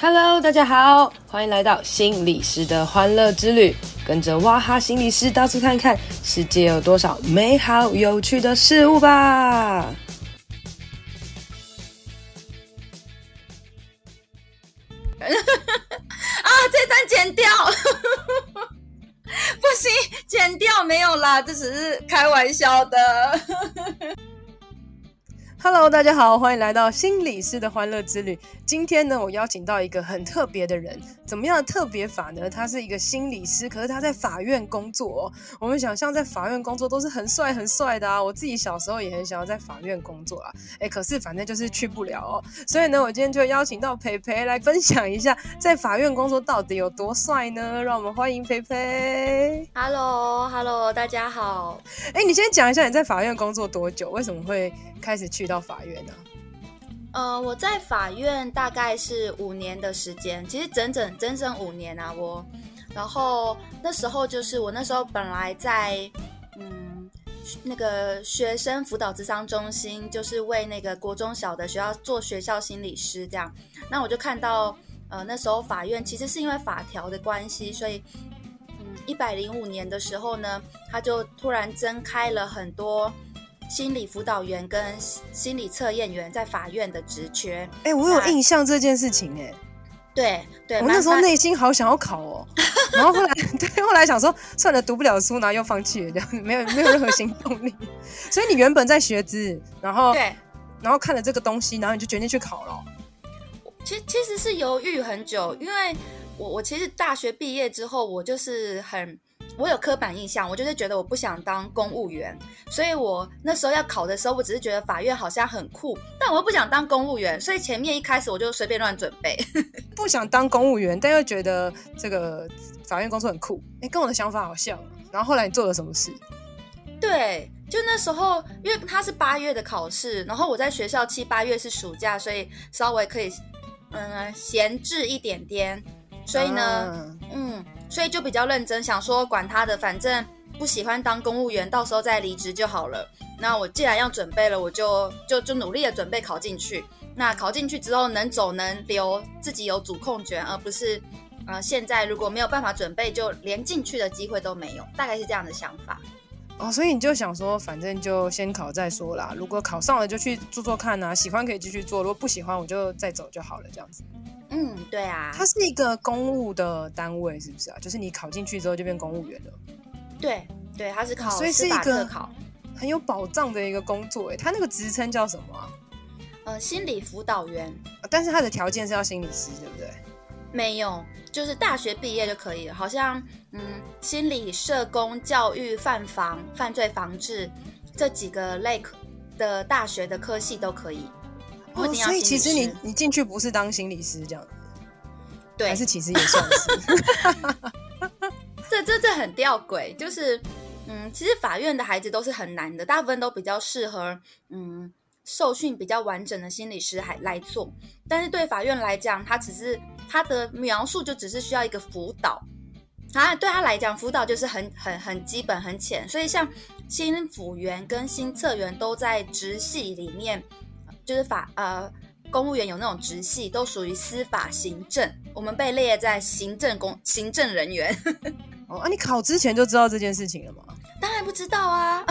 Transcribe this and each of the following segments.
Hello，大家好，欢迎来到心理师的欢乐之旅，跟着哇哈心理师到处看看，世界有多少美好有趣的事物吧！啊，这段剪掉，不行，剪掉没有啦，这只是开玩笑的。Hello，大家好，欢迎来到心理师的欢乐之旅。今天呢，我邀请到一个很特别的人，怎么样的特别法呢？他是一个心理师，可是他在法院工作哦。我们想象在法院工作都是很帅很帅的啊，我自己小时候也很想要在法院工作啊，哎，可是反正就是去不了哦。所以呢，我今天就邀请到培培来分享一下，在法院工作到底有多帅呢？让我们欢迎培培。Hello，Hello，大家好。哎，你先讲一下你在法院工作多久？为什么会开始去到法院呢？呃，我在法院大概是五年的时间，其实整整整整五年啊，我，然后那时候就是我那时候本来在嗯那个学生辅导智商中心，就是为那个国中小的学校做学校心理师这样，那我就看到呃那时候法院其实是因为法条的关系，所以嗯一百零五年的时候呢，他就突然增开了很多。心理辅导员跟心理测验员在法院的职缺，哎、欸，我有印象这件事情、欸，哎，对对，我那时候内心好想要考哦，然后后来 对，后来想说算了，读不了书，然后又放弃了，这样没有 没有任何行动力。所以你原本在学资，然后对，然后看了这个东西，然后你就决定去考了。其实其实是犹豫很久，因为我我其实大学毕业之后，我就是很。我有刻板印象，我就是觉得我不想当公务员，所以我那时候要考的时候，我只是觉得法院好像很酷，但我又不想当公务员，所以前面一开始我就随便乱准备，不想当公务员，但又觉得这个法院工作很酷，哎，跟我的想法好像。然后后来你做了什么事？对，就那时候，因为他是八月的考试，然后我在学校七八月是暑假，所以稍微可以嗯闲置一点点，所以呢，啊、嗯。所以就比较认真，想说管他的，反正不喜欢当公务员，到时候再离职就好了。那我既然要准备了，我就就就努力的准备考进去。那考进去之后能走能留，自己有主控权，而不是呃现在如果没有办法准备，就连进去的机会都没有。大概是这样的想法。哦，所以你就想说，反正就先考再说啦。如果考上了就去做做看啊，喜欢可以继续做，如果不喜欢我就再走就好了，这样子。嗯，对啊，它是一个公务的单位，是不是啊？就是你考进去之后就变公务员了。对对，它是考，所以是一个很有保障的一个工作。哎，它那个职称叫什么啊？呃，心理辅导员。但是它的条件是要心理师，对不对？没有，就是大学毕业就可以了。好像嗯，心理社工、教育、犯防、犯罪防治这几个类的大学的科系都可以。哦，所以其实你你进去不是当心理师这样子，对，还是其实也算是。这这这很吊诡，就是嗯，其实法院的孩子都是很难的，大部分都比较适合嗯受训比较完整的心理师还来做，但是对法院来讲，他只是他的描述就只是需要一个辅导，啊，对他来讲辅导就是很很很基本很浅，所以像新辅员跟新测员都在直系里面。就是法呃，公务员有那种直系，都属于司法行政。我们被列在行政公行政人员。哦，啊，你考之前就知道这件事情了吗？当然不知道啊！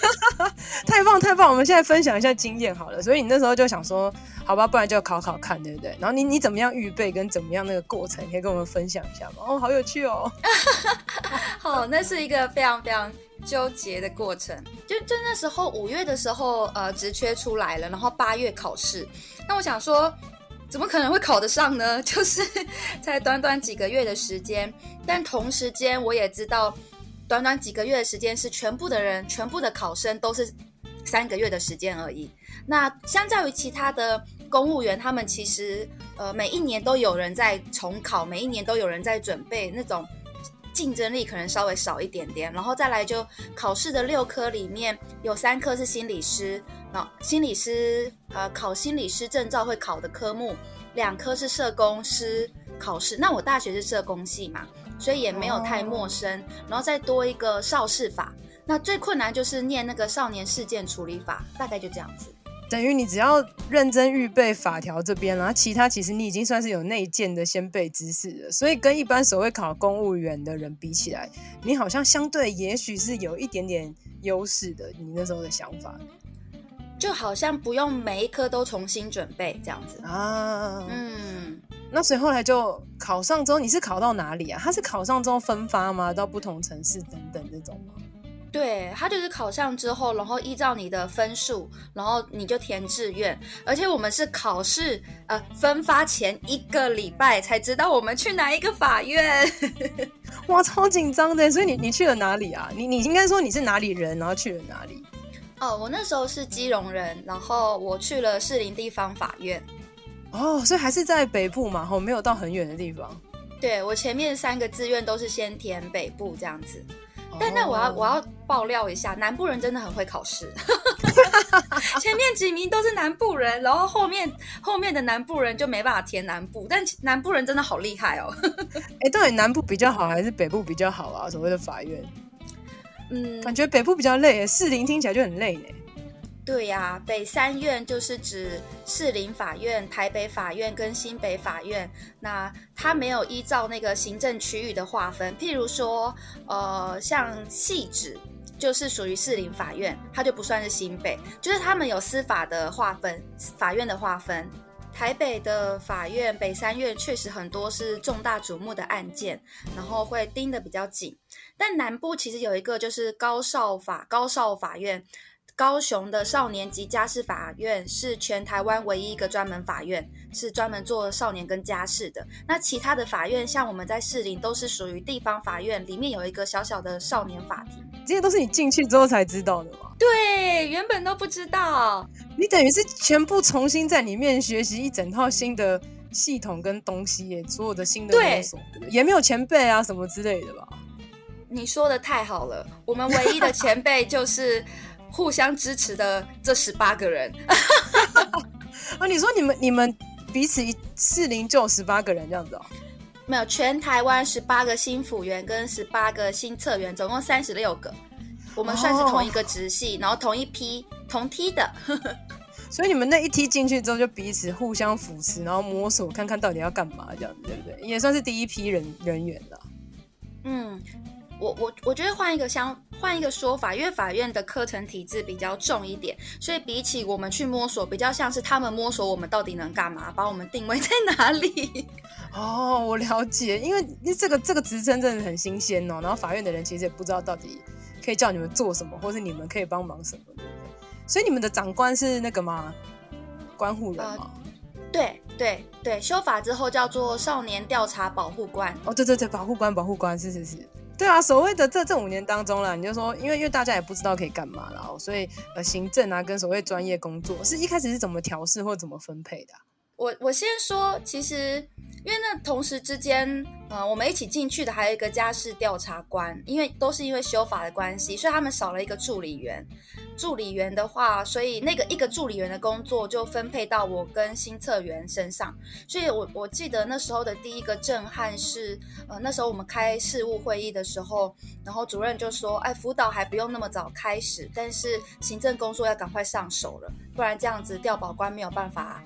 太棒太棒！我们现在分享一下经验好了。所以你那时候就想说，好吧，不然就考考看，对不对？然后你你怎么样预备，跟怎么样那个过程，可以跟我们分享一下吗？哦，好有趣哦！好，那是一个非常非常纠结的过程。就就那时候五月的时候，呃，职缺出来了，然后八月考试。那我想说，怎么可能会考得上呢？就是才短短几个月的时间，但同时间我也知道。短短几个月的时间，是全部的人，全部的考生都是三个月的时间而已。那相较于其他的公务员，他们其实呃每一年都有人在重考，每一年都有人在准备，那种竞争力可能稍微少一点点。然后再来就考试的六科里面有三科是心理师，那心理师呃考心理师证照会考的科目，两科是社工师考试。那我大学是社工系嘛。所以也没有太陌生，哦、然后再多一个少事法，那最困难就是念那个少年事件处理法，大概就这样子。等于你只要认真预备法条这边，然后其他其实你已经算是有内建的先备知识了。所以跟一般所谓考公务员的人比起来，你好像相对也许是有一点点优势的。你那时候的想法，就好像不用每一科都重新准备这样子啊。嗯，那所以后来就考上之后，你是考到哪里啊？他是考上之后分发吗？到不同城市等等这种吗？对，他就是考上之后，然后依照你的分数，然后你就填志愿。而且我们是考试呃分发前一个礼拜才知道我们去哪一个法院。哇，超紧张的！所以你你去了哪里啊？你你应该说你是哪里人，然后去了哪里？哦，我那时候是基隆人，然后我去了士林地方法院。哦，所以还是在北部嘛，吼，没有到很远的地方。对，我前面三个志愿都是先填北部这样子。但那我要我要爆料一下，南部人真的很会考试。前面几名都是南部人，然后后面后面的南部人就没办法填南部，但南部人真的好厉害哦。哎，到底南部比较好还是北部比较好啊？所谓的法院，嗯，感觉北部比较累，士林听起来就很累呢。对呀、北三院就是指士林法院、台北法院跟新北法院。那它没有依照那个行政区域的划分，譬如说，呃，像汐止就是属于士林法院，它就不算是新北，就是他们有司法的划分，法院的划分。台北的法院北三院确实很多是重大瞩目的案件，然后会盯得比较紧。但南部其实有一个就是高少法高少法院。高雄的少年及家事法院是全台湾唯一一个专门法院，是专门做少年跟家事的。那其他的法院，像我们在士林，都是属于地方法院，里面有一个小小的少年法庭。这些都是你进去之后才知道的吗？对，原本都不知道。你等于是全部重新在里面学习一整套新的系统跟东西耶，所有的新的摸索，对也没有前辈啊什么之类的吧？你说的太好了，我们唯一的前辈就是。互相支持的这十八个人 啊，你说你们你们彼此一四零就有十八个人这样子哦？没有，全台湾十八个新辅员跟十八个新测员，总共三十六个。我们算是同一个直系，哦、然后同一批同梯的。所以你们那一梯进去之后，就彼此互相扶持，然后摸索看看到底要干嘛，这样子对不对？也算是第一批人人员了。嗯。我我我觉得换一个相换一个说法，因为法院的课程体制比较重一点，所以比起我们去摸索，比较像是他们摸索我们到底能干嘛，把我们定位在哪里。哦，我了解，因为这个这个职称真的很新鲜哦。然后法院的人其实也不知道到底可以叫你们做什么，或是你们可以帮忙什么，对不对？所以你们的长官是那个吗？关护人吗？呃、对对对，修法之后叫做少年调查保护官。哦，对对对，保护官保护官是是是。对啊，所谓的这这五年当中了，你就说，因为因为大家也不知道可以干嘛，然后所以呃，行政啊跟所谓专业工作是一开始是怎么调试或怎么分配的？我我先说，其实。因为那同时之间，呃，我们一起进去的还有一个家事调查官，因为都是因为修法的关系，所以他们少了一个助理员。助理员的话，所以那个一个助理员的工作就分配到我跟新测员身上。所以我我记得那时候的第一个震撼是，呃，那时候我们开事务会议的时候，然后主任就说：“哎，辅导还不用那么早开始，但是行政工作要赶快上手了，不然这样子调保官没有办法。”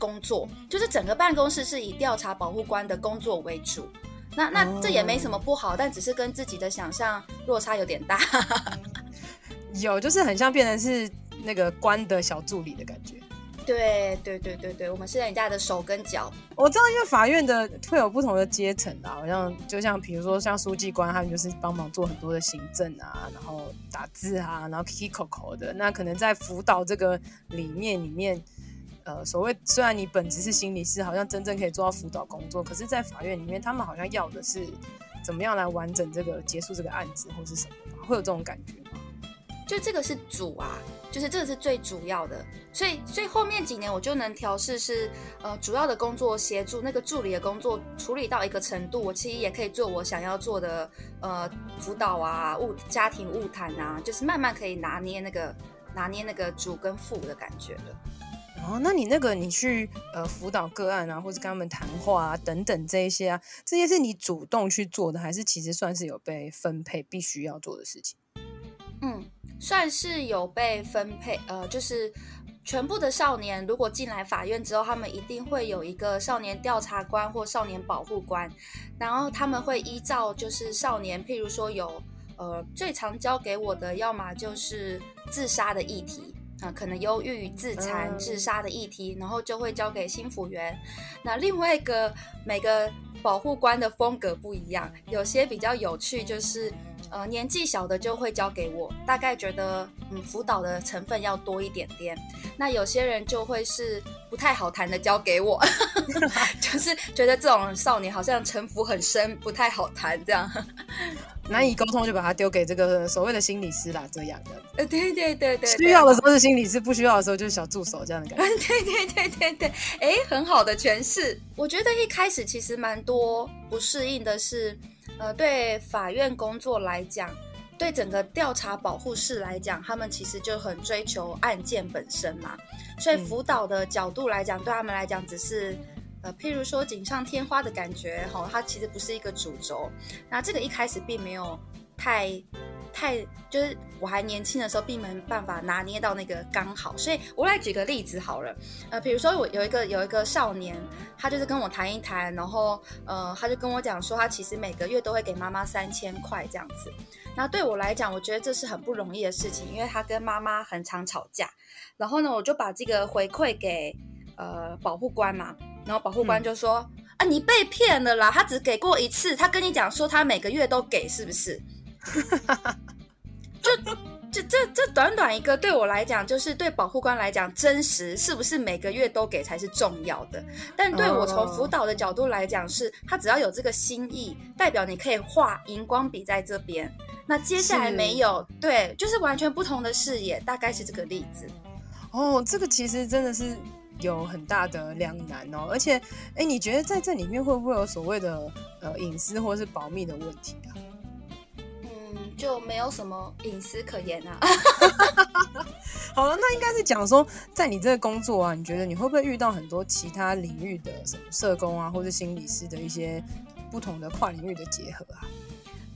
工作就是整个办公室是以调查保护官的工作为主，那那这也没什么不好，但只是跟自己的想象落差有点大。有，就是很像变成是那个官的小助理的感觉。对对对对对，我们是人家的手跟脚。我知道，因为法院的会有不同的阶层啊，好像就像比如说像书记官，他们就是帮忙做很多的行政啊，然后打字啊，然后口的。那可能在辅导这个理念里面。呃，所谓虽然你本职是心理师，好像真正可以做到辅导工作，可是，在法院里面，他们好像要的是怎么样来完整这个结束这个案子，或是什么，会有这种感觉吗？就这个是主啊，就是这个是最主要的，所以，所以后面几年我就能调试是，呃，主要的工作协助那个助理的工作处理到一个程度，我其实也可以做我想要做的，呃，辅导啊，物家庭物谈啊，就是慢慢可以拿捏那个拿捏那个主跟副的感觉了。哦，那你那个你去呃辅导个案啊，或者跟他们谈话啊等等这一些啊，这些是你主动去做的，还是其实算是有被分配必须要做的事情？嗯，算是有被分配，呃，就是全部的少年如果进来法院之后，他们一定会有一个少年调查官或少年保护官，然后他们会依照就是少年，譬如说有呃最常交给我的，要么就是自杀的议题。啊，可能忧郁、自残、自杀的议题，然后就会交给新辅员。那另外一个，每个保护官的风格不一样，有些比较有趣，就是呃年纪小的就会交给我，大概觉得嗯辅导的成分要多一点点。那有些人就会是不太好谈的交给我，就是觉得这种少年好像城府很深，不太好谈这样。难以沟通，就把它丢给这个所谓的心理师啦，这样的。呃，对对对对，需要的时候是心理师，不需要的时候就是小助手这样的感觉。对对对对对，哎，很好的诠释。我觉得一开始其实蛮多不适应的是，呃，对法院工作来讲，对整个调查保护室来讲，他们其实就很追求案件本身嘛，所以辅导的角度来讲，嗯、对他们来讲只是。呃，譬如说锦上添花的感觉，哈，它其实不是一个主轴。那这个一开始并没有太太，就是我还年轻的时候，并没办法拿捏到那个刚好。所以我来举个例子好了，呃，比如说我有一个有一个少年，他就是跟我谈一谈，然后呃，他就跟我讲说，他其实每个月都会给妈妈三千块这样子。那对我来讲，我觉得这是很不容易的事情，因为他跟妈妈很常吵架。然后呢，我就把这个回馈给呃保护官嘛。然后保护官就说：“嗯、啊，你被骗了啦！他只给过一次，他跟你讲说他每个月都给，是不是？就就这这短短一个，对我来讲，就是对保护官来讲，真实是不是每个月都给才是重要的？但对我从辅导的角度来讲是，是他只要有这个心意，代表你可以画荧光笔在这边。那接下来没有，对，就是完全不同的视野，大概是这个例子。哦，这个其实真的是。”有很大的两难哦，而且，哎，你觉得在这里面会不会有所谓的呃隐私或是保密的问题啊？嗯，就没有什么隐私可言啊。好了，那应该是讲说，在你这个工作啊，你觉得你会不会遇到很多其他领域的什么社工啊，或者心理师的一些不同的跨领域的结合啊？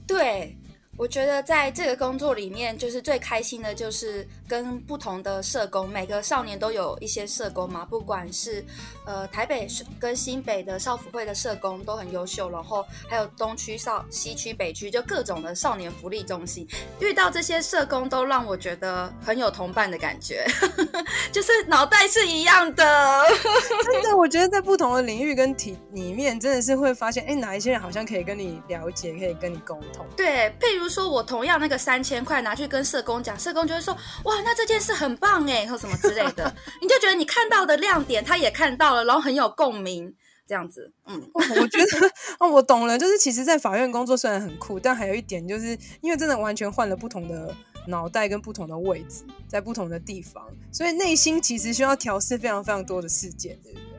对。我觉得在这个工作里面，就是最开心的，就是跟不同的社工，每个少年都有一些社工嘛，不管是呃台北跟新北的少辅会的社工都很优秀，然后还有东区少、西区、北区，就各种的少年福利中心，遇到这些社工都让我觉得很有同伴的感觉，就是脑袋是一样的。真的，我觉得在不同的领域跟体里面，真的是会发现，哎，哪一些人好像可以跟你了解，可以跟你沟通。对，譬如。就说我同样那个三千块拿去跟社工讲，社工就会说哇，那这件事很棒哎，或什么之类的，你就觉得你看到的亮点，他也看到了，然后很有共鸣，这样子。嗯，我觉得哦，我懂了，就是其实，在法院工作虽然很酷，但还有一点就是因为真的完全换了不同的脑袋跟不同的位置，在不同的地方，所以内心其实需要调试非常非常多的事件，对不对？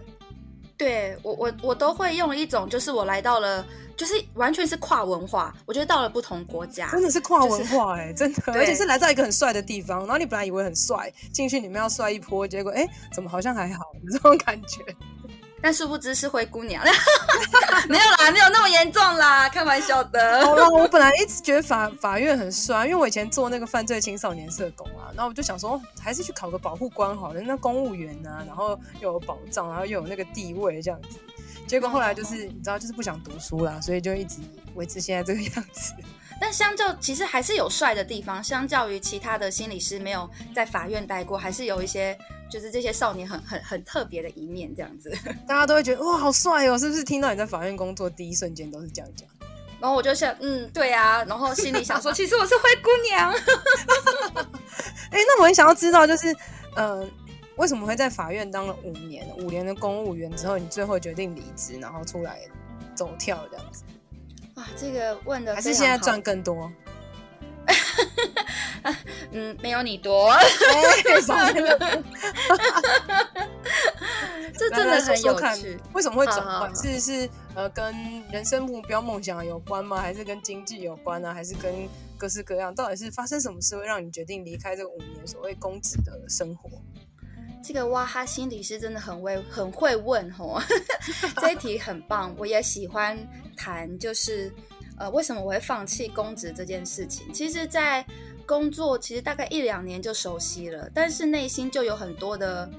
对我，我我都会用一种，就是我来到了。就是完全是跨文化，我觉得到了不同国家，真的是跨文化哎、欸，就是、真的，而且是来到一个很帅的地方，然后你本来以为很帅，进去里面要帅一波，结果哎，怎么好像还好，这种感觉。但殊不知是灰姑娘，没有啦，没有那么严重啦，开玩笑的。好了，我本来一直觉得法法院很帅，因为我以前做那个犯罪青少年社工啊，然后我就想说，还是去考个保护官好了，那公务员啊，然后又有保障，然后又有那个地位这样子。结果后来就是你知道，就是不想读书啦，所以就一直维持现在这个样子。但相较其实还是有帅的地方，相较于其他的心理师没有在法院待过，还是有一些就是这些少年很很很特别的一面这样子。大家都会觉得哇，好帅哦！是不是听到你在法院工作第一瞬间都是这样讲？然后我就想，嗯，对啊，然后心里想说，其实我是灰姑娘。哎、欸，那我很想要知道，就是呃。为什么会在法院当了五年？五年的公务员之后，你最后决定离职，然后出来走跳这样子？哇，这个问的还是现在赚更多？嗯，没有你多。这真的很有趣。为什么会转换？是是呃，跟人生目标、梦想有关吗？还是跟经济有关呢？还是跟各式各样？到底是发生什么事会让你决定离开这个五年所谓公职的生活？这个哇哈心理师真的很会很会问吼，这一题很棒，我也喜欢谈，就是呃为什么我会放弃公职这件事情。其实在，在工作其实大概一两年就熟悉了，但是内心就有很多的，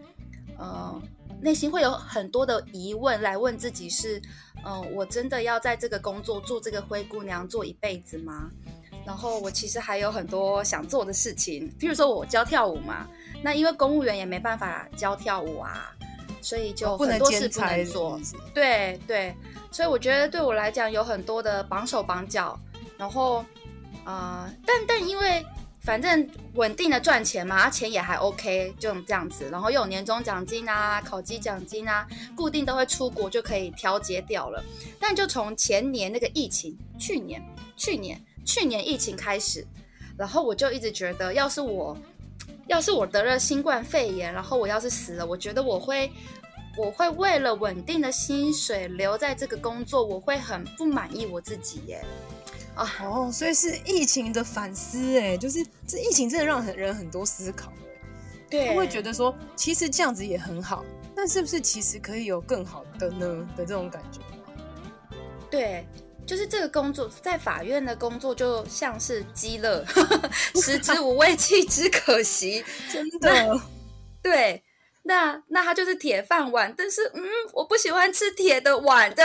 呃，内心会有很多的疑问来问自己是，嗯、呃，我真的要在这个工作做这个灰姑娘做一辈子吗？然后我其实还有很多想做的事情，譬如说我教跳舞嘛，那因为公务员也没办法教跳舞啊，所以就很多事不能做。对对，所以我觉得对我来讲有很多的绑手绑脚，然后。啊、但但因为反正稳定的赚钱嘛，钱也还 OK，就这样子，然后又有年终奖金啊、考绩奖金啊，固定都会出国就可以调节掉了。但就从前年那个疫情，去年、去年、去年疫情开始，然后我就一直觉得，要是我，要是我得了新冠肺炎，然后我要是死了，我觉得我会，我会为了稳定的薪水留在这个工作，我会很不满意我自己耶。啊哦，所以是疫情的反思哎，就是这疫情真的让很人很多思考，对，他会觉得说其实这样子也很好，但是不是其实可以有更好的呢？的这种感觉？对，就是这个工作在法院的工作就像是鸡肋，食之无味，弃之可惜，真的，对。那那他就是铁饭碗，但是嗯，我不喜欢吃铁的碗的。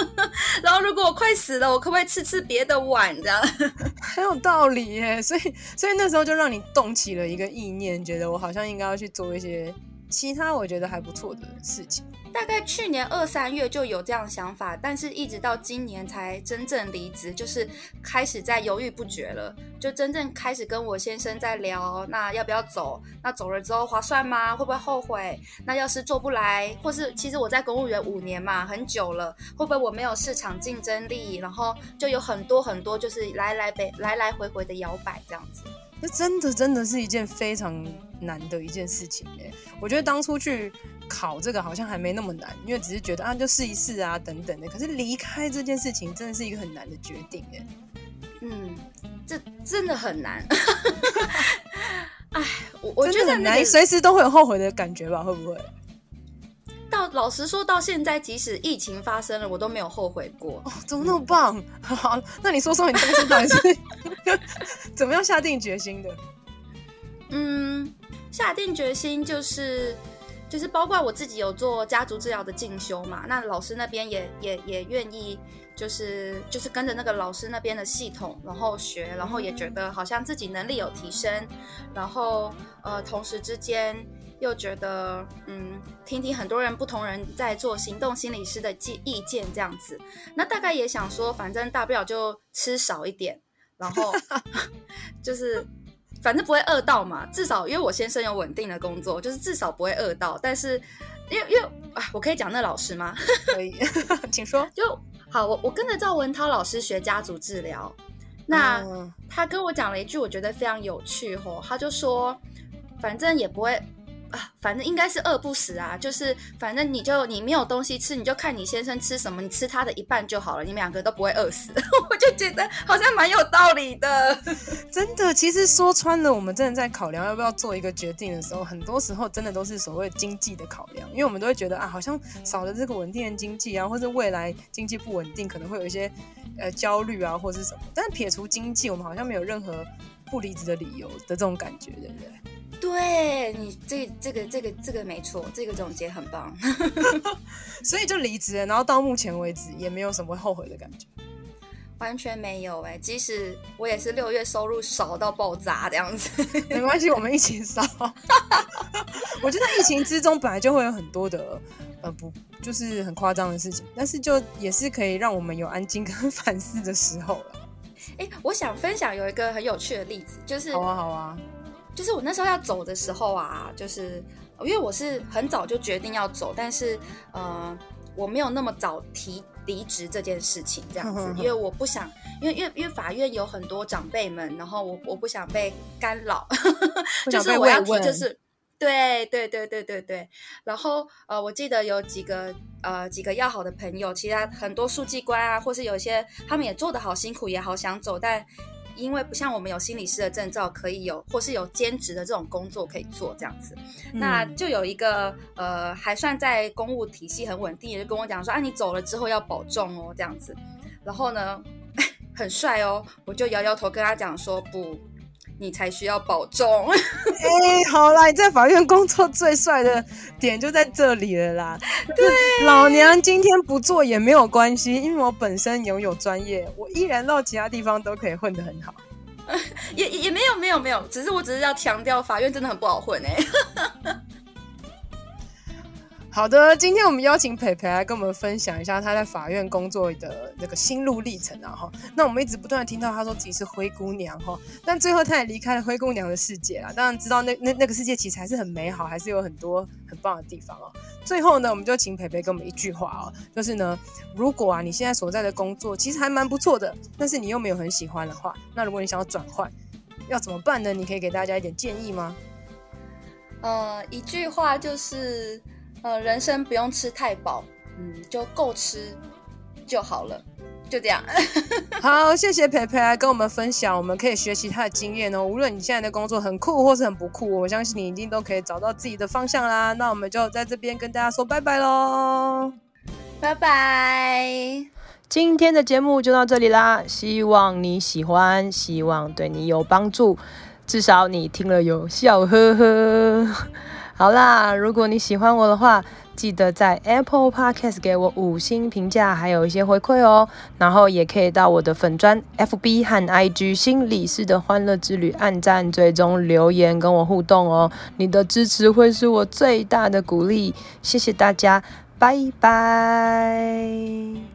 然后如果我快死了，我可不可以吃吃别的碗的？很有道理耶。所以所以那时候就让你动起了一个意念，觉得我好像应该要去做一些其他我觉得还不错的事情。大概去年二三月就有这样想法，但是一直到今年才真正离职，就是开始在犹豫不决了。就真正开始跟我先生在聊，那要不要走？那走了之后划算吗？会不会后悔？那要是做不来，或是其实我在公务员五年嘛，很久了，会不会我没有市场竞争力？然后就有很多很多，就是来来北来来回回的摇摆这样子。那真的真的是一件非常难的一件事情哎，我觉得当初去考这个好像还没那么难，因为只是觉得啊就试一试啊等等的。可是离开这件事情真的是一个很难的决定哎。嗯，这真的很难。哎，我我觉得很难，随时都会有后悔的感觉吧？会不会？到老实说，到现在即使疫情发生了，我都没有后悔过。哦，怎么那么棒？嗯、好，那你说说你当初到底是 怎么样下定决心的？嗯，下定决心就是就是包括我自己有做家族治疗的进修嘛，那老师那边也也也愿意，就是就是跟着那个老师那边的系统，然后学，然后也觉得好像自己能力有提升，然后呃，同时之间。又觉得，嗯，听听很多人不同人在做行动心理师的意意见这样子，那大概也想说，反正大不了就吃少一点，然后 就是反正不会饿到嘛，至少因为我先生有稳定的工作，就是至少不会饿到。但是因为因为啊，我可以讲那老师吗？可以，请说。就好，我我跟着赵文涛老师学家族治疗，那、嗯、他跟我讲了一句我觉得非常有趣吼，他就说，反正也不会。反正应该是饿不死啊，就是反正你就你没有东西吃，你就看你先生吃什么，你吃他的一半就好了，你们两个都不会饿死。我就觉得好像蛮有道理的，真的。其实说穿了，我们真的在考量要不要做一个决定的时候，很多时候真的都是所谓经济的考量，因为我们都会觉得啊，好像少了这个稳定的经济啊，或者未来经济不稳定，可能会有一些呃焦虑啊，或者是什么。但是撇除经济，我们好像没有任何不离职的理由的这种感觉，对不对？对你这这个这个这个没错，这个总结很棒，所以就离职了，然后到目前为止也没有什么后悔的感觉，完全没有哎，即使我也是六月收入少到爆炸这样子，没关系，我们一起少。我觉得疫情之中本来就会有很多的呃不就是很夸张的事情，但是就也是可以让我们有安静跟反思的时候了。哎，我想分享有一个很有趣的例子，就是好啊好啊。就是我那时候要走的时候啊，就是因为我是很早就决定要走，但是呃，我没有那么早提离职这件事情，这样子，因为我不想，因为因为因为法院有很多长辈们，然后我我不想被干扰，就是我要提，就是对对对对对对，然后呃，我记得有几个呃几个要好的朋友，其他很多书记官啊，或是有些他们也做的好辛苦，也好想走，但。因为不像我们有心理师的证照可以有，或是有兼职的这种工作可以做这样子，嗯、那就有一个呃还算在公务体系很稳定，也就跟我讲说啊，你走了之后要保重哦这样子，然后呢 很帅哦，我就摇摇头跟他讲说不，你才需要保重。哎、欸，好啦，你在法院工作最帅的点就在这里了啦。对，老娘今天不做也没有关系，因为我本身拥有专业，我依然到其他地方都可以混得很好。也也没有没有没有，只是我只是要强调，法院真的很不好混哎、欸。好的，今天我们邀请培培来跟我们分享一下他在法院工作的那个心路历程啊哈。那我们一直不断的听到他说自己是灰姑娘哈，但最后他也离开了灰姑娘的世界啊。当然知道那那那个世界其实还是很美好，还是有很多很棒的地方哦。最后呢，我们就请培培给我们一句话哦，就是呢，如果啊你现在所在的工作其实还蛮不错的，但是你又没有很喜欢的话，那如果你想要转换，要怎么办呢？你可以给大家一点建议吗？呃，一句话就是。呃，人生不用吃太饱，嗯，就够吃就好了，就这样。好，谢谢培培来跟我们分享，我们可以学习他的经验哦。无论你现在的工作很酷或是很不酷，我相信你一定都可以找到自己的方向啦。那我们就在这边跟大家说拜拜喽，拜拜。今天的节目就到这里啦，希望你喜欢，希望对你有帮助，至少你听了有笑呵呵。好啦，如果你喜欢我的话，记得在 Apple Podcast 给我五星评价，还有一些回馈哦。然后也可以到我的粉专 FB 和 IG 心理师的欢乐之旅按赞、追踪、留言跟我互动哦。你的支持会是我最大的鼓励，谢谢大家，拜拜。